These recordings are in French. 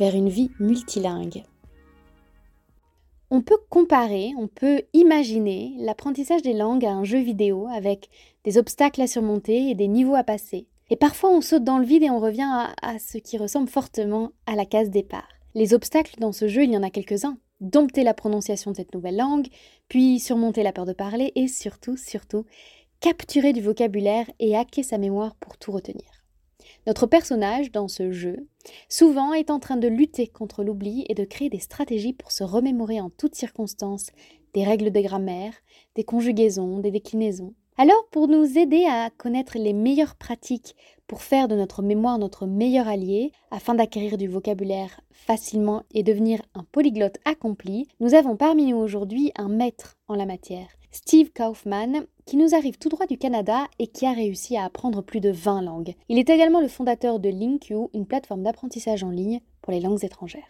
vers une vie multilingue. On peut comparer, on peut imaginer l'apprentissage des langues à un jeu vidéo avec des obstacles à surmonter et des niveaux à passer. Et parfois on saute dans le vide et on revient à, à ce qui ressemble fortement à la case départ. Les obstacles dans ce jeu, il y en a quelques-uns. Dompter la prononciation de cette nouvelle langue, puis surmonter la peur de parler et surtout, surtout, capturer du vocabulaire et hacker sa mémoire pour tout retenir. Notre personnage, dans ce jeu, souvent est en train de lutter contre l'oubli et de créer des stratégies pour se remémorer en toutes circonstances des règles de grammaire, des conjugaisons, des déclinaisons. Alors, pour nous aider à connaître les meilleures pratiques pour faire de notre mémoire notre meilleur allié, afin d'acquérir du vocabulaire facilement et devenir un polyglotte accompli, nous avons parmi nous aujourd'hui un maître en la matière, Steve Kaufman, qui nous arrive tout droit du Canada et qui a réussi à apprendre plus de 20 langues. Il est également le fondateur de LinkU, une plateforme d'apprentissage en ligne pour les langues étrangères.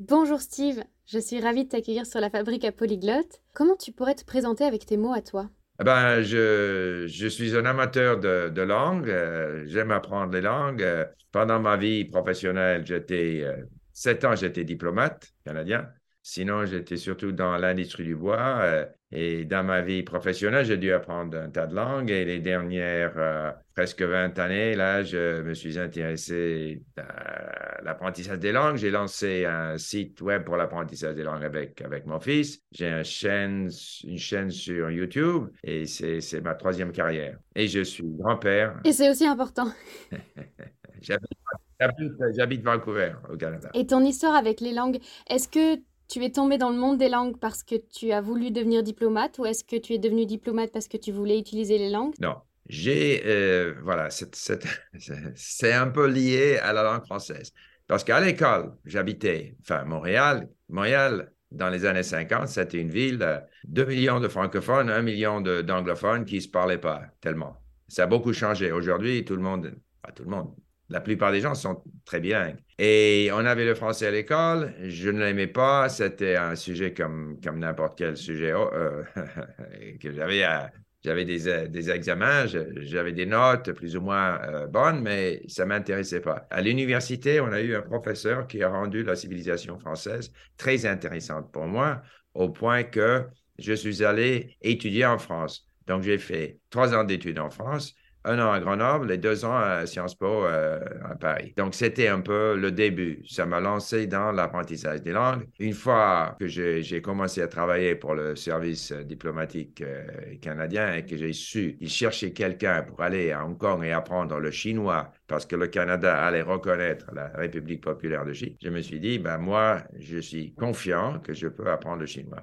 Bonjour Steve, je suis ravie de t'accueillir sur la fabrique à Polyglotte. Comment tu pourrais te présenter avec tes mots à toi? Eh ben, je, je, suis un amateur de, de langue. Euh, j'aime apprendre les langues. Euh, pendant ma vie professionnelle, j'étais euh, sept ans, j'étais diplomate canadien. Sinon, j'étais surtout dans l'industrie du bois. Euh, et dans ma vie professionnelle, j'ai dû apprendre un tas de langues. Et les dernières euh, presque 20 années, là, je me suis intéressé à l'apprentissage des langues. J'ai lancé un site web pour l'apprentissage des langues avec, avec mon fils. J'ai une chaîne, une chaîne sur YouTube et c'est ma troisième carrière. Et je suis grand-père. Et c'est aussi important. J'habite Vancouver, au Canada. Et ton histoire avec les langues, est-ce que tu es tombé dans le monde des langues parce que tu as voulu devenir diplomate ou est-ce que tu es devenu diplomate parce que tu voulais utiliser les langues? Non. J'ai, euh, voilà, c'est un peu lié à la langue française. Parce qu'à l'école, j'habitais, enfin, Montréal. Montréal, dans les années 50, c'était une ville, 2 millions de francophones, 1 million d'anglophones qui ne se parlaient pas tellement. Ça a beaucoup changé. Aujourd'hui, tout le monde, pas tout le monde, la plupart des gens sont très bien. Et on avait le français à l'école. Je ne l'aimais pas. C'était un sujet comme, comme n'importe quel sujet oh, euh, que j'avais J'avais des, des, examens, j'avais des notes plus ou moins euh, bonnes, mais ça ne m'intéressait pas. À l'université, on a eu un professeur qui a rendu la civilisation française très intéressante pour moi, au point que je suis allé étudier en France. Donc, j'ai fait trois ans d'études en France un an à Grenoble et deux ans à Sciences Po euh, à Paris. Donc, c'était un peu le début. Ça m'a lancé dans l'apprentissage des langues. Une fois que j'ai commencé à travailler pour le service diplomatique euh, canadien et que j'ai su qu'il cherchait quelqu'un pour aller à Hong Kong et apprendre le chinois parce que le Canada allait reconnaître la République populaire de Chine, je me suis dit, ben moi, je suis confiant que je peux apprendre le chinois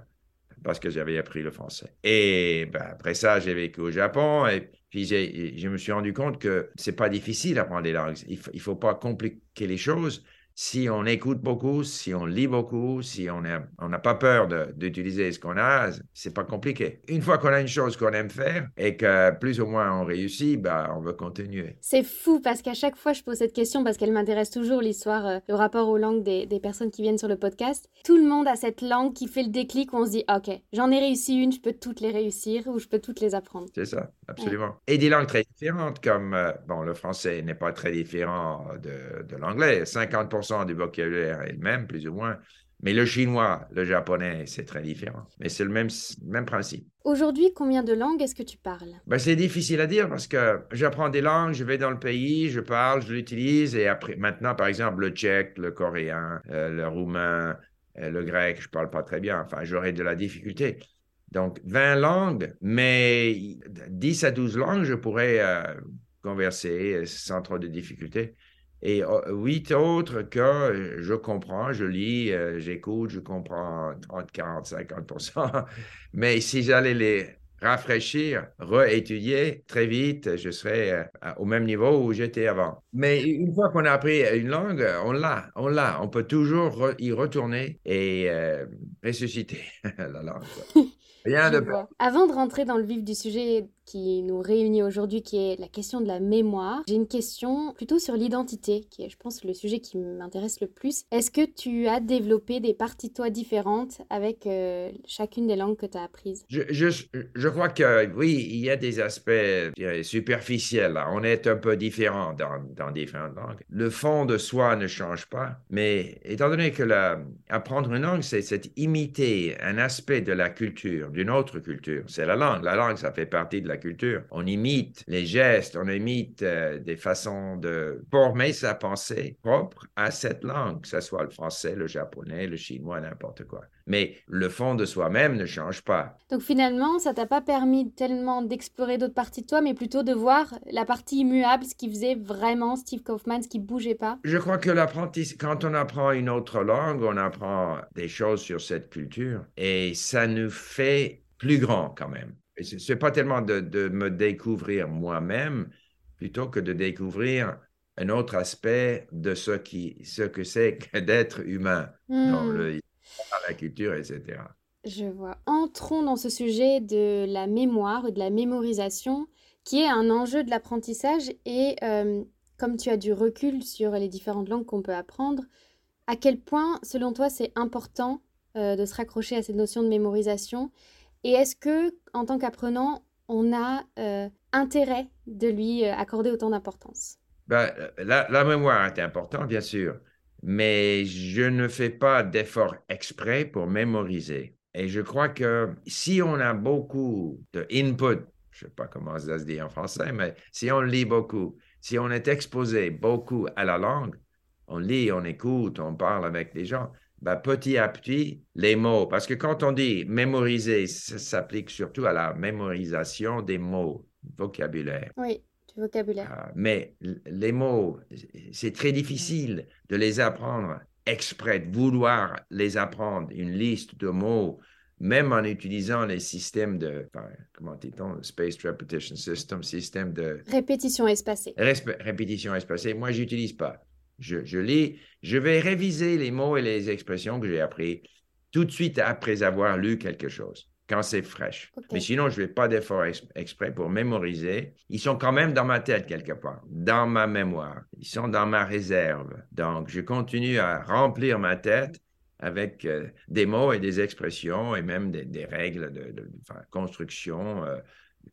parce que j'avais appris le français. Et ben, après ça, j'ai vécu au Japon et je me suis rendu compte que c'est pas difficile d'apprendre des langues. Il ne faut pas compliquer les choses si on écoute beaucoup, si on lit beaucoup, si on n'a on pas peur d'utiliser ce qu'on a, c'est pas compliqué. Une fois qu'on a une chose qu'on aime faire et que plus ou moins on réussit, bah, on veut continuer. C'est fou parce qu'à chaque fois je pose cette question parce qu'elle m'intéresse toujours, l'histoire, euh, le rapport aux langues des, des, personnes qui viennent sur le podcast. Tout le monde a cette langue qui fait le déclic où on se dit, ok, j'en ai réussi une, je peux toutes les réussir ou je peux toutes les apprendre. C'est ça, absolument. Et des langues très différentes comme, euh, bon, le français n'est pas très différent de, de l'anglais. 50% du vocabulaire est le même, plus ou moins. Mais le chinois, le japonais, c'est très différent. Mais c'est le même, même principe. Aujourd'hui, combien de langues est-ce que tu parles? Ben, C'est difficile à dire parce que j'apprends des langues, je vais dans le pays, je parle, je l'utilise. Et après, maintenant, par exemple, le tchèque, le coréen, euh, le roumain, euh, le grec, je ne parle pas très bien. Enfin, j'aurai de la difficulté. Donc, 20 langues, mais 10 à 12 langues, je pourrais euh, converser sans trop de difficultés et oh, huit autres que euh, je comprends, je lis, euh, j'écoute, je comprends 30, 40, 50% Mais si j'allais les rafraîchir, réétudier très vite, je serai euh, au même niveau où j'étais avant. Mais une fois qu'on a appris une langue, on l'a, on l'a. On peut toujours y retourner et euh, ressusciter la langue. Rien de Avant de rentrer dans le vif du sujet qui nous réunit aujourd'hui, qui est la question de la mémoire, j'ai une question plutôt sur l'identité, qui est, je pense, le sujet qui m'intéresse le plus. Est-ce que tu as développé des parties de toi différentes avec euh, chacune des langues que tu as apprises? Je, je, crois que oui, il y a des aspects superficiels. On est un peu différent dans, dans, différentes langues. Le fond de soi ne change pas, mais étant donné que la, une langue, c'est imiter un aspect de la culture, d'une autre culture. C'est la langue. La langue, ça fait partie de la culture. On imite les gestes, on imite euh, des façons de former sa pensée propre à cette langue, que ce soit le français, le japonais, le chinois, n'importe quoi. Mais le fond de soi-même ne change pas. Donc finalement, ça t'a pas permis tellement d'explorer d'autres parties de toi, mais plutôt de voir la partie immuable, ce qui faisait vraiment Steve Kaufman, ce qui bougeait pas? Je crois que l'apprentissage, quand on apprend une autre langue, on apprend des choses sur cette culture et ça nous fait plus grand quand même c'est pas tellement de, me découvrir moi-même, plutôt que de découvrir un autre aspect de ce, qui, ce que c'est d'être humain dans hmm. le, la culture, etc. Je vois. Entrons dans ce sujet de la mémoire et de la mémorisation, qui est un enjeu de l'apprentissage. Et euh, comme tu as du recul sur les différentes langues qu'on peut apprendre, à quel point, selon toi, c'est important euh, de se raccrocher à cette notion de mémorisation et est-ce que, en tant qu'apprenant, on a euh, intérêt de lui euh, accorder autant d'importance? Ben, la, mémoire est importante, bien sûr, mais je ne fais pas d'efforts exprès pour mémoriser. Et je crois que si on a beaucoup de input, je ne sais pas comment ça se dit en français, mais si on lit beaucoup, si on est exposé beaucoup à la langue, on lit, on écoute, on parle avec des gens, ben, petit à petit, les mots, parce que quand on dit mémoriser, ça s'applique surtout à la mémorisation des mots, vocabulaire. Oui, du vocabulaire. Ah, mais les mots, c'est très difficile de les apprendre exprès, de vouloir les apprendre, une liste de mots, même en utilisant les systèmes de, comment dit-on, Spaced Repetition System, système de... Répétition espacée. répétition espacée, moi, j'utilise pas. Je, lis, je vais réviser les mots et les expressions que j'ai appris tout de suite après avoir lu quelque chose, quand c'est fraîche. Mais sinon, je ne fais pas d'effort exprès pour mémoriser. Ils sont quand même dans ma tête quelque part, dans ma mémoire. Ils sont dans ma réserve. Donc, je continue à remplir ma tête avec euh, des mots et des expressions et même des, règles de, construction, euh,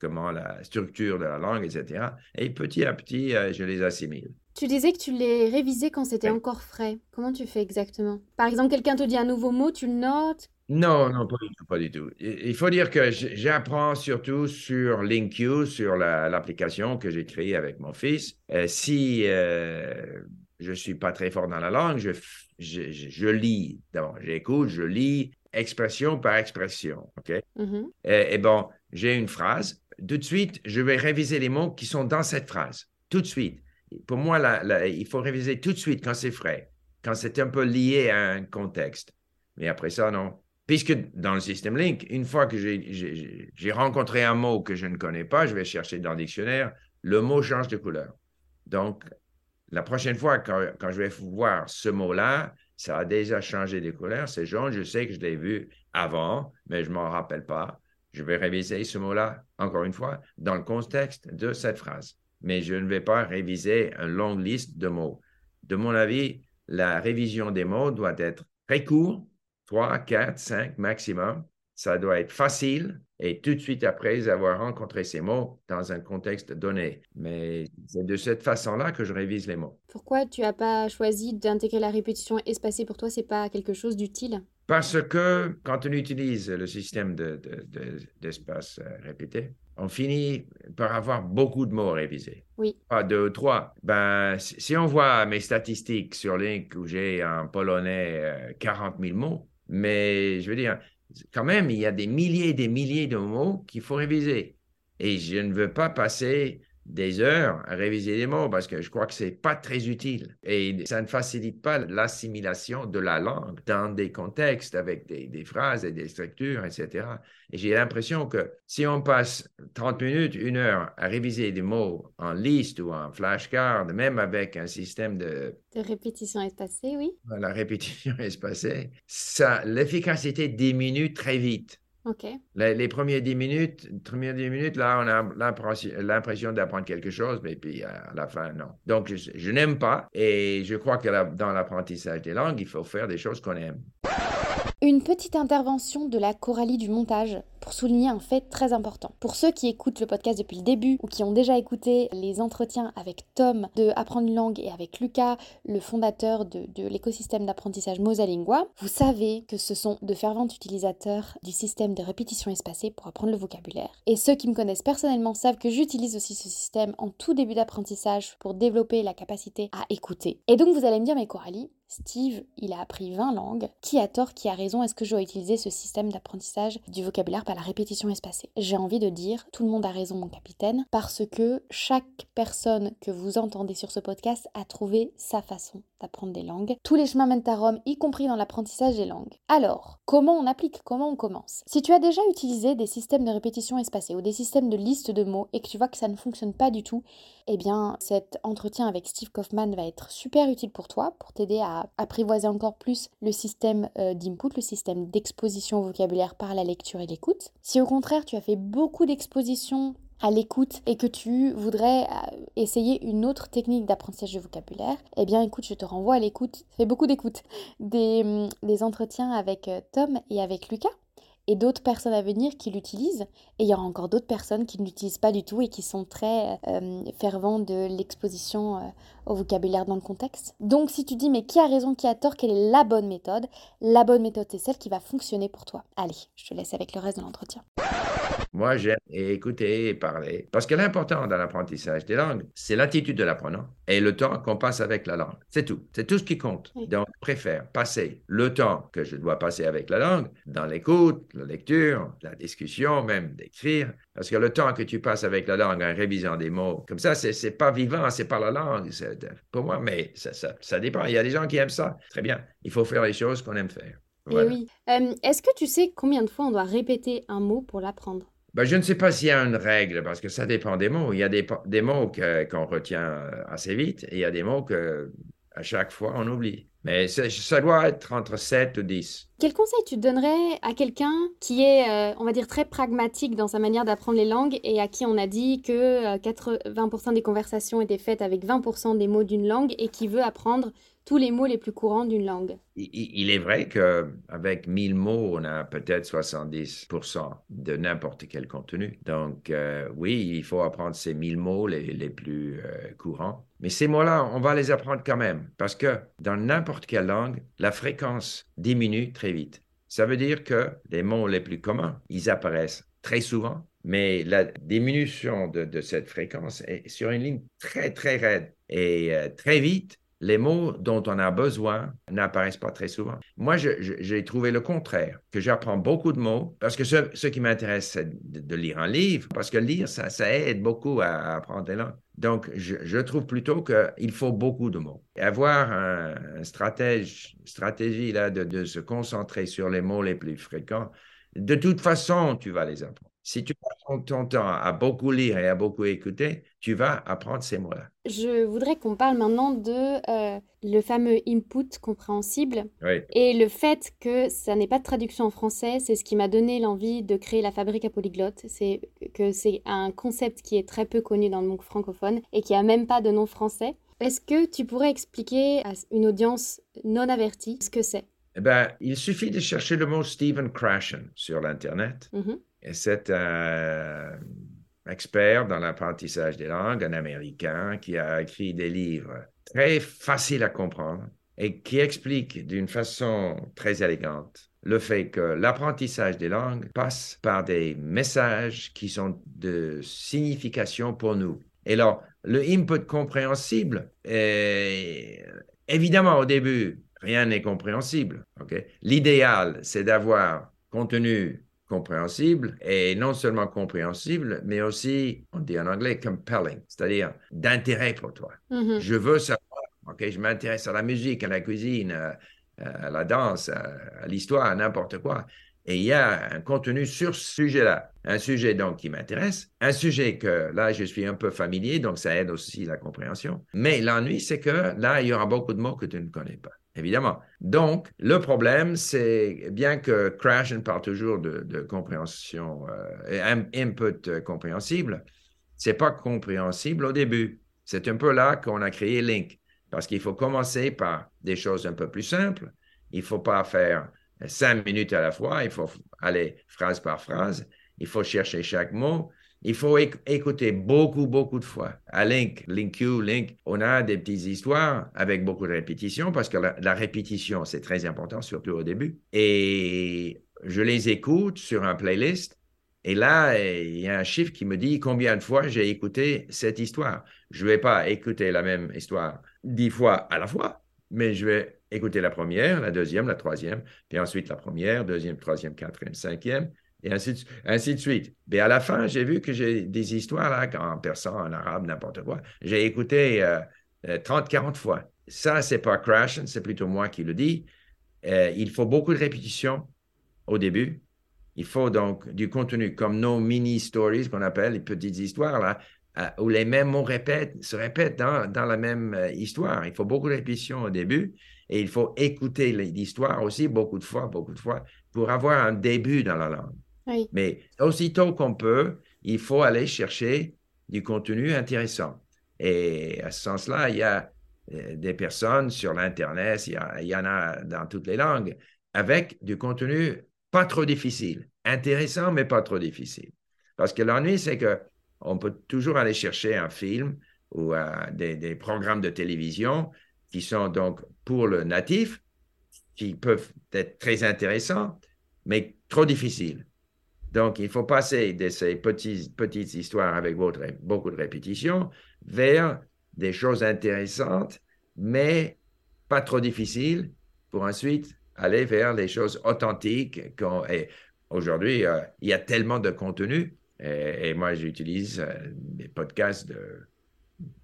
comment la structure de la langue, etc. Et petit à petit, euh, je les assimile. Tu disais que tu les révisais quand c'était encore frais. Comment tu fais exactement? Par exemple, quelqu'un te dit un nouveau mot, tu le notes? Non, non, pas du tout, pas du tout. Il faut dire que j'apprends surtout sur LinkU, sur l'application que j'ai créée avec mon fils. Euh, si euh, je suis pas très fort dans la langue, je, je, je lis. D'abord, j'écoute, je lis expression par expression. OK? Mm-hmm. et, et bon, j'ai une phrase. Tout de suite, je vais réviser les mots qui sont dans cette phrase. Tout de suite pour moi, il faut réviser tout de suite quand c'est frais, quand c'est un peu lié à un contexte. Mais après ça, non. Puisque dans le système Link, une fois que j'ai rencontré un mot que je ne connais pas, je vais chercher dans le dictionnaire, le mot change de couleur. Donc, la prochaine fois, quand, quand je vais voir ce mot-là, ça a déjà changé de couleur. C'est jaune, je sais que je l'ai vu avant, mais je ne m'en rappelle pas. Je vais réviser ce mot-là, encore une fois, dans le contexte de cette phrase mais je ne vais pas réviser une longue liste de mots. De mon avis, la révision des mots doit être très court, 3, 4, 5 maximum. Ça doit être facile et tout de suite après avoir rencontré ces mots dans un contexte donné. Mais c'est de cette façon-là que je révise les mots. Pourquoi tu n'as pas choisi d'intégrer la répétition espacée Pour toi, c'est pas quelque chose d'utile? Parce que quand on utilise le système d'espace de, de, euh, répété, on finit par avoir beaucoup de mots révisés. Oui. Pas deux, trois. Ben, si on voit mes statistiques sur Link où j'ai en polonais 40 euh, 000 mots, mais je veux dire, quand même, il y a des milliers et des milliers de mots qu'il faut réviser. Et je ne veux pas passer des heures à réviser les mots parce que je crois que c'est pas très utile et ça ne facilite pas l'assimilation de la langue dans des contextes avec des, des phrases et des structures, etc. Et j'ai l'impression que si on passe 30 minutes, une heure à réviser des mots en liste ou en flashcard, même avec un système de... De répétition espacée, oui. La répétition espacée, ça, l'efficacité diminue très vite. Les, premières dix minutes, premières dix minutes, là, on a l'impression d'apprendre quelque chose, mais puis à la fin, non. Donc, je n'aime pas et je crois que dans l'apprentissage des langues, il faut faire des choses qu'on aime. Une petite intervention de la Coralie du montage pour souligner un fait très important. Pour ceux qui écoutent le podcast depuis le début ou qui ont déjà écouté les entretiens avec Tom de Apprendre une langue et avec Lucas, le fondateur de, l'écosystème d'apprentissage Mosalingua, vous savez que ce sont de fervents utilisateurs du système de répétition espacée pour apprendre le vocabulaire. Et ceux qui me connaissent personnellement savent que j'utilise aussi ce système en tout début d'apprentissage pour développer la capacité à écouter. Et donc vous allez me dire, mais Coralie, Steve, il a appris 20 langues. Qui a tort, qui a raison? Est-ce que je dois utiliser ce système d'apprentissage du vocabulaire par la répétition espacée? J'ai envie de dire, tout le monde a raison, mon capitaine, parce que chaque personne que vous entendez sur ce podcast a trouvé sa façon d'apprendre des langues. Tous les chemins mènent à Rome, y compris dans l'apprentissage des langues. Alors, comment on applique Comment on commence? Si tu as déjà utilisé des systèmes de répétition espacée ou des systèmes de liste de mots et que tu vois que ça ne fonctionne pas du tout, eh bien, cet entretien avec Steve Kaufman va être super utile pour toi, pour t'aider à apprivoiser encore plus le système euh, d'input, le système d'exposition vocabulaire par la lecture et l'écoute. Si au contraire, tu as fait beaucoup d'expositions à l'écoute et que tu voudrais euh, essayer une autre technique d'apprentissage de vocabulaire, eh bien écoute, je te renvoie à l'écoute, fais beaucoup d'écoute, des, hum, entretiens avec euh, Tom et avec Lucas et d'autres personnes à venir qui l'utilisent. Et il y aura encore d'autres personnes qui ne l'utilisent pas du tout et qui sont très euh, fervents de l'exposition au vocabulaire dans le contexte. Donc si tu dis mais qui a raison, qui a tort, quelle est la bonne méthode? La bonne méthode c'est celle qui va fonctionner pour toi. Allez, je te laisse avec le reste de l'entretien. Moi, j'aime écouter et parler. Parce que l'important dans l'apprentissage des langues, c'est l'attitude de l'apprenant et le temps qu'on passe avec la langue. C'est tout. C'est tout ce qui compte. Donc, je préfère passer le temps que je dois passer avec la langue dans l'écoute, la lecture, la discussion, même d'écrire. Parce que le temps que tu passes avec la langue en révisant des mots, comme ça, c'est pas vivant, c'est pas la langue. Pour moi, mais ça, ça, ça dépend. Il y a des gens qui aiment ça. Très bien. Il faut faire les choses qu'on aime faire. Eh oui. Euh, est-ce que tu sais combien de fois on doit répéter un mot pour l'apprendre? Ben, je ne sais pas s'il y a une règle, parce que ça dépend des mots. Il y a des, des mots qu'on retient euh, assez vite et il y a des mots que à chaque fois on oublie. Mais ça doit être entre 7 ou 10. Quel conseil tu donnerais à quelqu'un qui est, euh, on va dire, très pragmatique dans sa manière d'apprendre les langues et à qui on a dit que 80% des conversations étaient faites avec 20% des mots d'une langue et qui veut apprendre tous les mots les plus courants d'une langue? Il est vrai qu'avec 1000 mots, on a peut-être 70% de n'importe quel contenu. Donc, euh, oui, il faut apprendre ces 1000 mots les, les plus euh, courants. Mais ces mots-là, on va les apprendre quand même, parce que dans n'importe quelle langue, la fréquence diminue très vite. Ça veut dire que les mots les plus communs, ils apparaissent très souvent, mais la diminution de, cette fréquence est sur une ligne très, très raide. Et euh, très vite, les mots dont on a besoin n'apparaissent pas très souvent. Moi, j'ai trouvé le contraire, que j'apprends beaucoup de mots, parce que ce, qui m'intéresse, c'est de, lire un livre, parce que lire, ça, aide beaucoup à, apprendre des langues. Donc, je, trouve plutôt qu'il faut beaucoup de mots. Et avoir une stratégie là, de, de se concentrer sur les mots les plus fréquents, de toute façon, tu vas les apprendre. Si tu passes ton temps à beaucoup lire et à beaucoup écouter, tu vas apprendre ces mots-là. Je voudrais qu'on parle maintenant de euh, le fameux input compréhensible et le fait que ça n'est pas de traduction en français. C'est ce qui m'a donné l'envie de créer la fabrique à polyglotte. C'est que c'est un concept qui est très peu connu dans le monde francophone et qui a même pas de nom français. Est-ce que tu pourrais expliquer à une audience non avertie ce que c'est? Eh ben, il suffit de chercher le mot Stephen Krashen sur l'Internet. C'est un expert dans l'apprentissage des langues, un Américain qui a écrit des livres très faciles à comprendre et qui explique d'une façon très élégante le fait que l'apprentissage des langues passe par des messages qui sont de signification pour nous. Et alors, le input compréhensible, évidemment, au début, rien n'est compréhensible. L'idéal, c'est d'avoir contenu compréhensible et non seulement compréhensible, mais aussi, on dit en anglais, compelling, c'est-à-dire d'intérêt pour toi. Mhm. Je veux savoir, ok, je m'intéresse à la musique, à la cuisine, à, à la danse, à, à l'histoire, à n'importe quoi. Et il y a un contenu sur ce sujet-là, un sujet donc qui m'intéresse, un sujet que là je suis un peu familier, donc ça aide aussi la compréhension. Mais l'ennui, c'est que là, il y aura beaucoup de mots que tu ne connais pas évidemment. Donc, le problème, c'est bien que Krashen parle toujours de, compréhension, euh, input euh, compréhensible, c'est pas compréhensible au début. C'est un peu là qu'on a créé Link, parce qu'il faut commencer par des choses un peu plus simples. Il faut pas faire cinq minutes à la fois, il faut aller phrase par phrase, il faut chercher chaque mot, il faut écouter beaucoup, beaucoup de fois. À Link, LinkU, Link, on a des petites histoires avec beaucoup de répétitions parce que la, répétition, c'est très important, surtout au début. Et je les écoute sur un playlist. Et là, il y a un chiffre qui me dit combien de fois j'ai écouté cette histoire. Je ne vais pas écouter la même histoire dix fois à la fois, mais je vais écouter la première, la deuxième, la troisième, puis ensuite la première, deuxième, troisième, quatrième, cinquième, et ainsi de, suite. Mais à la fin, j'ai vu que j'ai des histoires là, en persan, en arabe, n'importe quoi. J'ai écouté 30, euh, 40 euh, fois. Ça, c'est pas Crash, c'est plutôt moi qui le dis. Euh, il faut beaucoup de répétitions au début. Il faut donc du contenu comme nos mini-stories qu'on appelle les petites histoires là, où les mêmes mots répètent, se répètent dans, dans la même histoire. Il faut beaucoup de répétitions au début et il faut écouter l'histoire aussi beaucoup de fois, beaucoup de fois, pour avoir un début dans la langue. Mais aussitôt qu'on peut, il faut aller chercher du contenu intéressant. Et à ce sens-là, il y a euh, des personnes sur l'Internet, il, y en a dans toutes les langues, avec du contenu pas trop difficile, intéressant, mais pas trop difficile. Parce que l'ennui, c'est que on peut toujours aller chercher un film ou euh, des, programmes de télévision qui sont donc pour le natif, qui peuvent être très intéressants, mais trop difficiles. Donc, il faut passer de ces petites, histoires avec beaucoup de répétitions vers des choses intéressantes, mais pas trop difficiles, pour ensuite aller vers les choses authentiques. Aujourd'hui, euh, il y a tellement de contenu, et, moi, j'utilise euh, des podcasts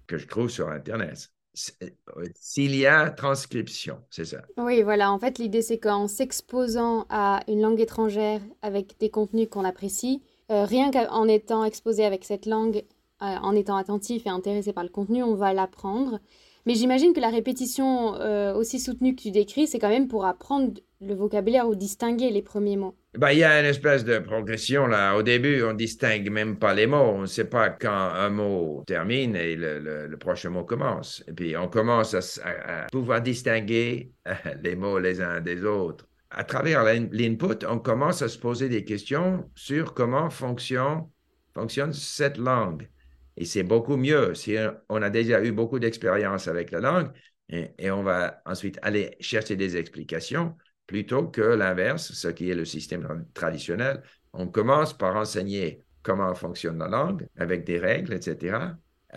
que je trouve sur Internet. Euh, s'il y a transcription, c'est ça. Oui, voilà. En fait, l'idée, c'est qu'en s'exposant à une langue étrangère avec des contenus qu'on apprécie, euh, rien qu'en étant exposé avec cette langue, euh, en étant attentif et intéressé par le contenu, on va l'apprendre. Mais j'imagine que la répétition aussi soutenue que tu décris, c'est quand même pour apprendre le vocabulaire ou distinguer les premiers mots. Ben, il y a une espèce de progression là. Au début, on distingue même pas les mots. On ne sait pas quand un mot termine et le, prochain mot commence. Et puis, on commence à, pouvoir distinguer les mots les uns des autres. À travers l'input, on commence à se poser des questions sur comment fonctionne, fonctionne cette langue. Et c'est beaucoup mieux si on a déjà eu beaucoup d'expérience avec la langue et on va ensuite aller chercher des explications plutôt que l'inverse, ce qui est le système traditionnel. On commence par enseigner comment fonctionne la langue avec des règles, etc.,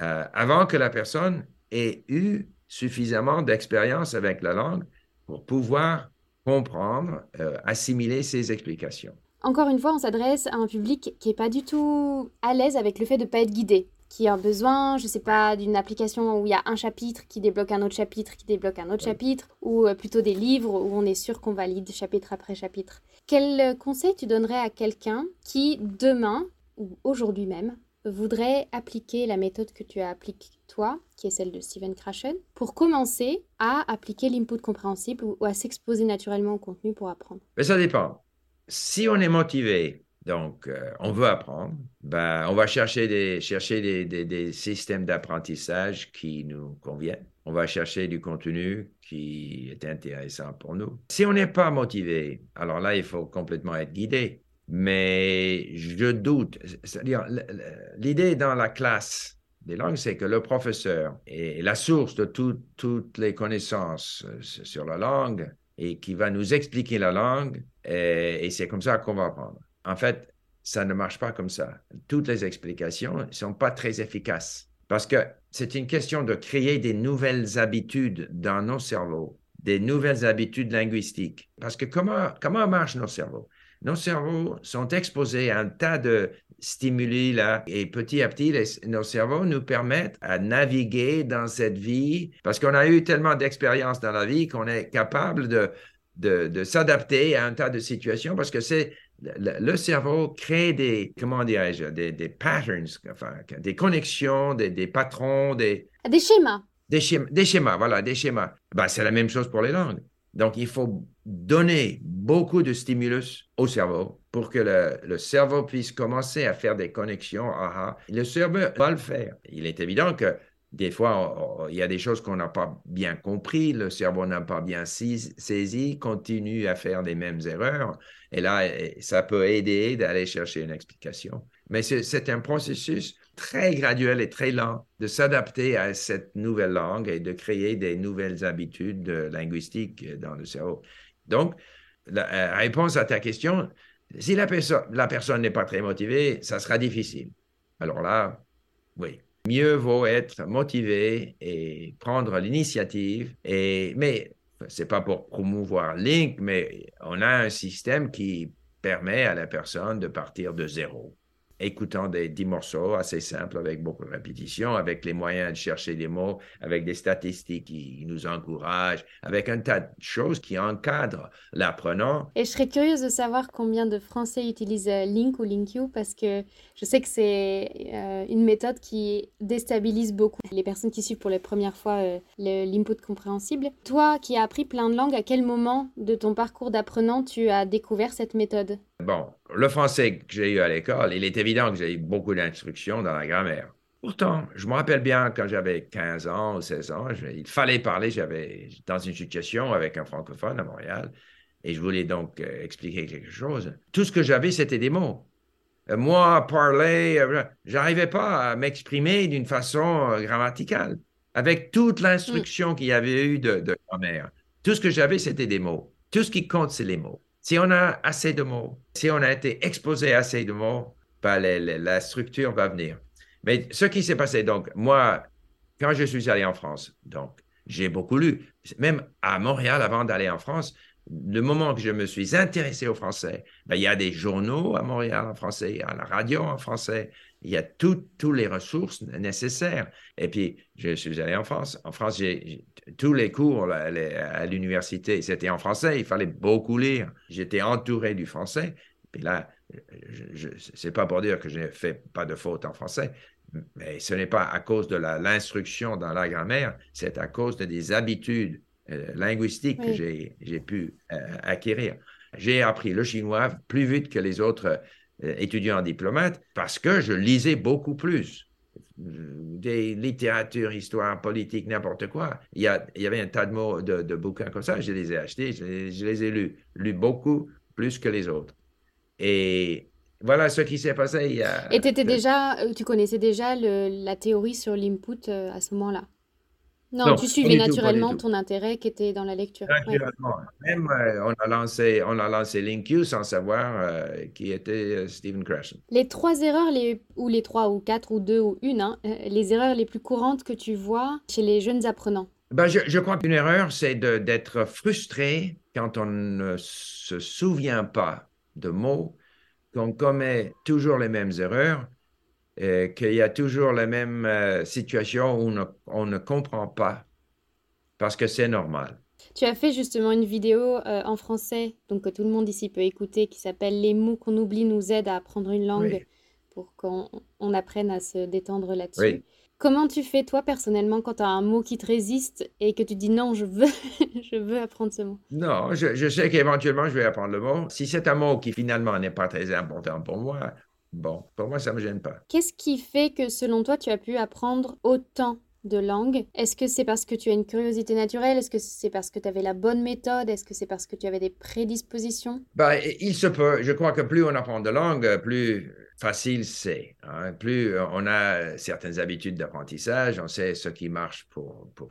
euh, avant que la personne ait eu suffisamment d'expérience avec la langue pour pouvoir comprendre, euh, assimiler ces explications. Encore une fois, on s'adresse à un public qui n'est pas du tout à l'aise avec le fait de ne pas être guidé qui a besoin, je sais pas, d'une application où il y a un chapitre qui débloque un autre chapitre, qui débloque un autre chapitre, ou euh, plutôt des livres où on est sûr qu'on valide chapitre après chapitre. Quel euh, conseil tu donnerais à quelqu'un qui, demain, ou aujourd'hui même, voudrait appliquer la méthode que tu as appliquée toi, qui est celle de Steven Krashen, pour commencer à appliquer l'input compréhensible ou à s'exposer naturellement au contenu pour apprendre? Mais ça dépend. Si on est motivé donc, euh, on veut apprendre. Ben, on va chercher des, chercher des, des, systèmes d'apprentissage qui nous conviennent. On va chercher du contenu qui est intéressant pour nous. Si on n'est pas motivé, alors là, il faut complètement être guidé. Mais je doute. C'est-à-dire, l'idée dans la classe des langues, c'est que le professeur est la source de toutes les connaissances euh, sur la langue et qui va nous expliquer la langue. et c'est comme ça qu'on va apprendre. En fait, ça ne marche pas comme ça. Toutes les explications ne sont pas très efficaces parce que c'est une question de créer des nouvelles habitudes dans nos cerveaux, des nouvelles habitudes linguistiques. Parce que comment, comment marchent nos cerveaux? nos cerveaux sont exposés à un tas de stimuli là et petit à petit nos cerveaux nous permettent à naviguer dans cette vie parce qu'on a eu tellement d'expériences dans la vie qu'on est capable de, de, s'adapter à un tas de situations parce que c'est le, cerveau crée des comment dirais-je des, des patterns enfin des connexions des, des patrons des des schémas des schémas, des schémas voilà des schémas ben, c'est la même chose pour les langues donc, il faut donner beaucoup de stimulus au cerveau pour que le, cerveau puisse commencer à faire des connexions. Le cerveau va le faire. Il est évident que des fois, il y a des choses qu'on n'a pas bien compris, le cerveau n'a pas bien saisi, continue à faire les mêmes erreurs. Et là, ça peut aider d'aller chercher une explication. Mais c'est un processus très graduel et très lent de s'adapter à cette nouvelle langue et de créer des nouvelles habitudes linguistiques dans le cerveau. Donc, la réponse à ta question, si la, la personne n'est pas très motivée, ça sera difficile. Alors là, oui, mieux vaut être motivé et prendre l'initiative. Et, mais c'est pas pour promouvoir Link, mais on a un système qui permet à la personne de partir de zéro écoutant des, dix morceaux assez simples avec beaucoup de répétitions, avec les moyens de chercher des mots, avec des statistiques qui nous encouragent, avec un tas de choses qui encadrent l'apprenant. Et je serais curieuse de savoir combien de Français utilisent euh, Link ou LinkU parce que je sais que c'est euh, une méthode qui déstabilise beaucoup les personnes qui suivent pour la première fois euh, l'input compréhensible. Toi qui as appris plein de langues, à quel moment de ton parcours d'apprenant tu as découvert cette méthode? Bon, le français que j'ai eu à l'école, il est évident que j'ai eu beaucoup d'instructions dans la grammaire. Pourtant, je me rappelle bien quand j'avais 15 ans ou 16 ans, il fallait parler, j'avais dans une situation avec un francophone à Montréal, et je voulais donc euh, expliquer quelque chose. Tout ce que j'avais, c'était des mots. Euh, moi, parler, euh, j'arrivais pas à m'exprimer d'une façon grammaticale. Avec toute l'instruction mm. qu'il y avait eu de, de grammaire, tout ce que j'avais, c'était des mots. Tout ce qui compte, c'est les mots. Si on a assez de mots, si on a été exposé à assez de mots, ben, la structure va venir. Mais ce qui s'est passé, donc, moi, quand je suis allé en France, donc, j'ai beaucoup lu. Même à Montréal, avant d'aller en France, le moment que je me suis intéressé au français, ben, il y a des journaux à Montréal en français, il y a la radio en français, il y a toutes les ressources nécessaires. Et puis, je suis allé en France. En France, j'ai tous les cours à l'université, c'était en français. Il fallait beaucoup lire. J'étais entouré du français. Et là, je, c'est pas pour dire que je n'ai fait pas de faute en français, mais ce n'est pas à cause de l'instruction dans la grammaire, c'est à cause de des habitudes euh, linguistiques que j'ai pu euh, acquérir. J'ai appris le chinois plus vite que les autres euh, étudiants diplomates parce que je lisais beaucoup plus des littératures, histoire, politique, n'importe quoi. Il y, a, il y avait un tas de mots, de, de, bouquins comme ça. Je les ai achetés, je les, ai lus, lus beaucoup plus que les autres. Et voilà ce qui s'est passé. Il y a, Et étais déjà, tu connaissais déjà le, la théorie sur l'input à ce moment-là? Non, tu suivais naturellement ton intérêt qui était dans la lecture. Naturellement. Même euh, on a lancé, on a lancé sans savoir euh, qui était euh, Stephen Krashen. Les trois erreurs, les, ou les trois, ou quatre, ou deux, ou une, hein, les erreurs les plus courantes que tu vois chez les jeunes apprenants? Ben, je, je crois qu'une erreur, c'est d'être frustré quand on ne se souvient pas de mots, qu'on commet toujours les mêmes erreurs euh, qu'il y a toujours la même euh, situation où on ne, comprend pas parce que c'est normal. Tu as fait justement une vidéo euh, en français, donc que tout le monde ici peut écouter, qui s'appelle Les mots qu'on oublie nous aident à apprendre une langue pour qu'on apprenne à se détendre là-dessus. Comment tu fais toi personnellement quand tu as un mot qui te résiste et que tu dis non, je veux, je veux apprendre ce mot? Non, je, je sais qu'éventuellement je vais apprendre le mot. Si c'est un mot qui finalement n'est pas très important pour moi, Bon, pour moi, ça ne me gêne pas. Qu'est-ce qui fait que, selon toi, tu as pu apprendre autant de langues? Est-ce que c'est parce que tu as une curiosité naturelle? Est-ce que c'est parce que tu avais la bonne méthode? Est-ce que c'est parce que tu avais des prédispositions? Ben, Il se peut. Je crois que plus on apprend de langues, plus facile c'est. Hein. Plus on a certaines habitudes d'apprentissage, on sait ce qui marche pour, pour,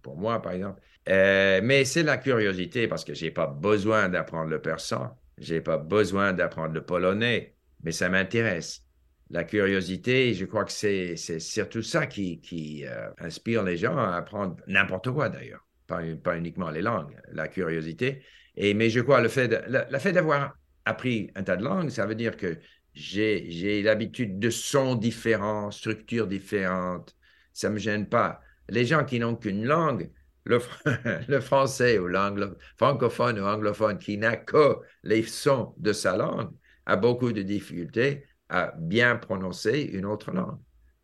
pour moi, par exemple. Euh, mais c'est la curiosité parce que je n'ai pas besoin d'apprendre le persan. Je n'ai pas besoin d'apprendre le polonais mais ça m'intéresse. La curiosité, je crois que c'est surtout ça qui, euh, inspire les gens à apprendre n'importe quoi d'ailleurs, pas, uniquement les langues, la curiosité. Et, mais je crois le fait, le, fait d'avoir appris un tas de langues, ça veut dire que j'ai l'habitude de sons différents, structures différentes. Ça ne me gêne pas. Les gens qui n'ont qu'une langue, le, français ou l'anglophone, francophone ou anglophone, qui n'a que les sons de sa langue, a beaucoup de difficultés à bien prononcer une autre langue.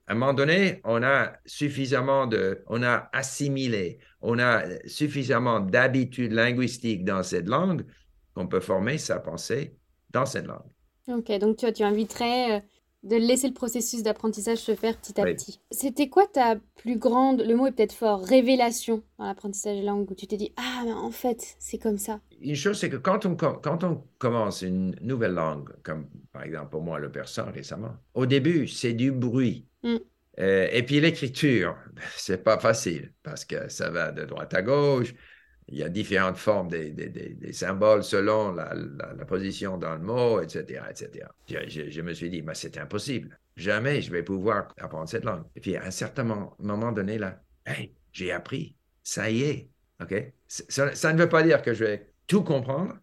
À un moment donné, on a suffisamment de, on a assimilé, on a suffisamment d'habitudes linguistiques dans cette langue qu'on peut former sa pensée dans cette langue. Ok, donc tu, tu inviterais euh, de laisser le processus d'apprentissage se faire petit à petit. C'était quoi ta plus grande, le mot est peut-être fort, révélation dans l'apprentissage des langues où tu t'es dit Ah, mais en fait, c'est comme ça? Une chose, c'est que quand on, quand on commence une nouvelle langue, comme par exemple pour moi le persan récemment, au début, c'est du bruit. Mm. Euh, et puis l'écriture, c'est pas facile parce que ça va de droite à gauche, il y a différentes formes des, des, des, symboles selon la, la, position dans le mot, etc. etc. Je, me suis dit, mais c'est impossible. Jamais je vais pouvoir apprendre cette langue. Et puis à un certain moment donné, là, j'ai appris. Ça y est. OK? Ça, ça, ne veut pas dire que je vais tout comprendre,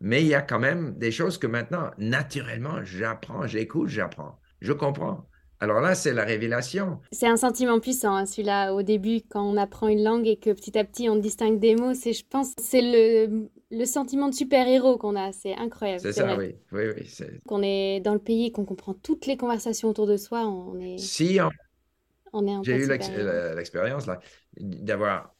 mais il y a quand même des choses que maintenant, naturellement, j'apprends, j'écoute, j'apprends. Je comprends. Alors là, c'est la révélation. C'est un sentiment puissant, hein, celui-là, au début, quand on apprend une langue et que petit à petit on distingue des mots. C'est, je pense, c'est le, le sentiment de super-héros qu'on a. C'est incroyable. C'est, ça, oui. oui, oui Qu'on est dans le pays, qu'on comprend toutes les conversations autour de soi, on est. Si on, est J'ai eu l'expérience là, d'avoir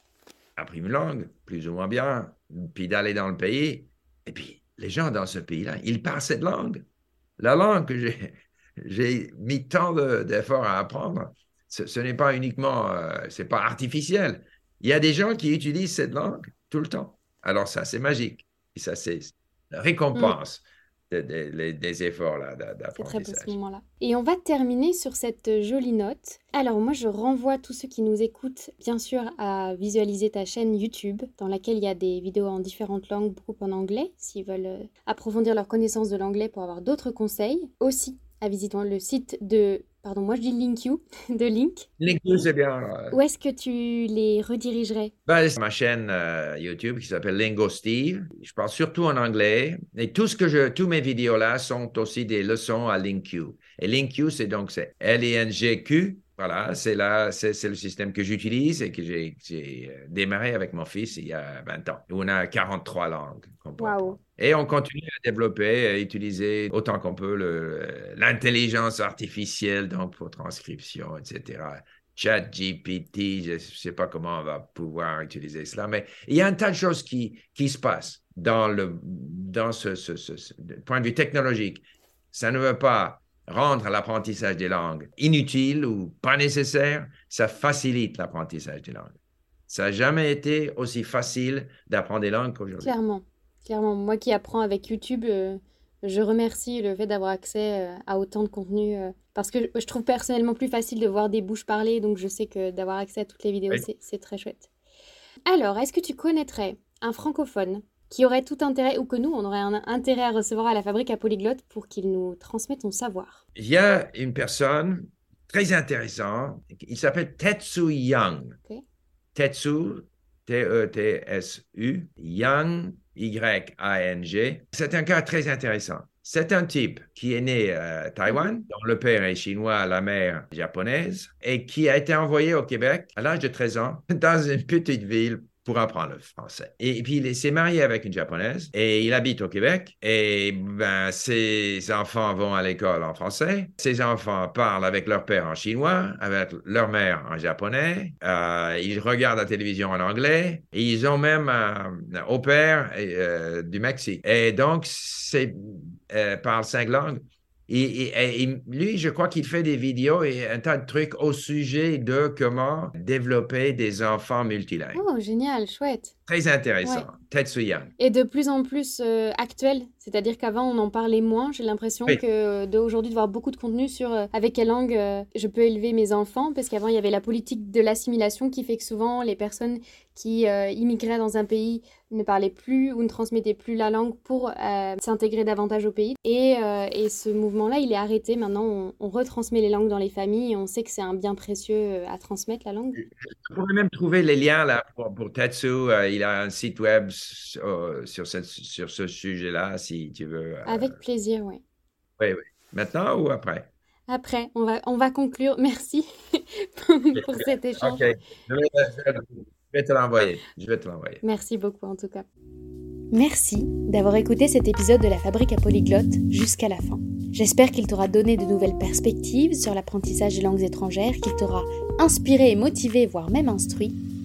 appris une langue, plus ou moins bien, puis d'aller dans le pays. Et puis, les gens dans ce pays-là, ils parlent cette langue. La langue que j'ai j'ai mis tant d'efforts à apprendre. Ce, n'est pas uniquement, euh, c'est pas artificiel. Il y a des gens qui utilisent cette langue tout le temps. Alors ça, c'est magique. Et ça, c'est la récompense. Des, efforts là d'apprentissage. C'est très beau ce moment-là. Et on va terminer sur cette jolie note. Alors moi, je renvoie tous ceux qui nous écoutent, bien sûr, à visualiser ta chaîne YouTube, dans laquelle il y a des vidéos en différentes langues, beaucoup en anglais, s'ils veulent euh, approfondir leur connaissance de l'anglais pour avoir d'autres conseils. Aussi, à visiter le site de, pardon, moi je dis LinkU, de Link. LinkU, c'est bien. Où est-ce que tu les redirigerais? Ben, C'est ma chaîne euh, YouTube qui s'appelle Lingo Steve. Je parle surtout en anglais. Et tout ce que je, tous mes vidéos là sont aussi des leçons à LinkU. Et LinkU, c'est donc c'est L-I-N-G-Q voilà, c'est là, c'est le système que j'utilise et que j'ai euh, démarré avec mon fils il y a 20 ans. On a 43 langues. Wow. Et on continue à développer, à utiliser autant qu'on peut l'intelligence artificielle donc pour transcription, etc. Chat GPT, je ne sais pas comment on va pouvoir utiliser cela, mais il y a un tas de choses qui, qui se passent dans, le, dans ce, point de vue technologique. Ça ne veut pas rendre l'apprentissage des langues inutile ou pas nécessaire, ça facilite l'apprentissage des langues. Ça n'a jamais été aussi facile d'apprendre des langues qu'aujourd'hui. Clairement, clairement. Moi qui apprends avec YouTube, euh, je remercie le fait d'avoir accès euh, à autant de contenu euh, parce que je trouve personnellement plus facile de voir des bouches parler, donc je sais que d'avoir accès à toutes les vidéos, c'est très chouette. Alors, est-ce que tu connaîtrais un francophone qui aurait tout intérêt, ou que nous, on aurait un intérêt à recevoir à la fabrique à Polyglotte pour qu'il nous transmette son savoir? Il y a une personne très intéressante, il s'appelle Tetsu Yang. Tetsu, T-E-T-S-U, Yang, Y-A-N-G. C'est un cas très intéressant. C'est un type qui est né à Taïwan, dont le père est chinois, la mère japonaise, et qui a été envoyé au Québec à l'âge de 13 ans dans une petite ville pour apprendre le français. Et, puis, il s'est marié avec une japonaise et il habite au Québec. Et ben, ses enfants vont à l'école en français. Ses enfants parlent avec leur père en chinois, avec leur mère en japonais. Euh, ils regardent la télévision en anglais. Ils ont même un, au père euh, du Mexique. Et donc, c'est euh, parle cinq langues. Et, lui, je crois qu'il fait des vidéos et un tas de trucs au sujet de comment développer des enfants multilingues. Oh, génial, chouette. Très intéressant. Tetsuya. Et de plus en plus euh, actuel, c'est-à-dire qu'avant on en parlait moins. J'ai l'impression que d'aujourd'hui de voir beaucoup de contenu sur euh, avec quelle langue euh, je peux élever mes enfants, parce qu'avant il y avait la politique de l'assimilation qui fait que souvent les personnes qui immigraient dans un pays ne parlaient plus ou ne transmettaient plus la langue pour s'intégrer davantage au pays. Et, et ce mouvement-là, il est arrêté. Maintenant, on, on, retransmet les langues dans les familles et on sait que c'est un bien précieux à transmettre la langue. Je pourrais même trouver les liens là pour, pour Tetsu il a un site web sur, sur ce, sur ce sujet-là, si tu veux. Avec plaisir, oui. Oui, oui. Maintenant ou après? Après, on va, on va conclure. Merci pour cet échange. Ok, je vais, te l'envoyer. Je vais te l'envoyer. Merci beaucoup en tout cas. Merci d'avoir écouté cet épisode de la Fabrique à Polyglotte jusqu'à la fin. J'espère qu'il t'aura donné de nouvelles perspectives sur l'apprentissage des langues étrangères, qu'il t'aura inspiré et motivé, voire même instruit.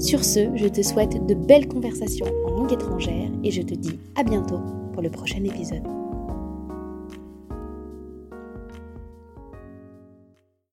Sur ce, je te souhaite de belles conversations en langue étrangère et je te dis à bientôt pour le prochain épisode.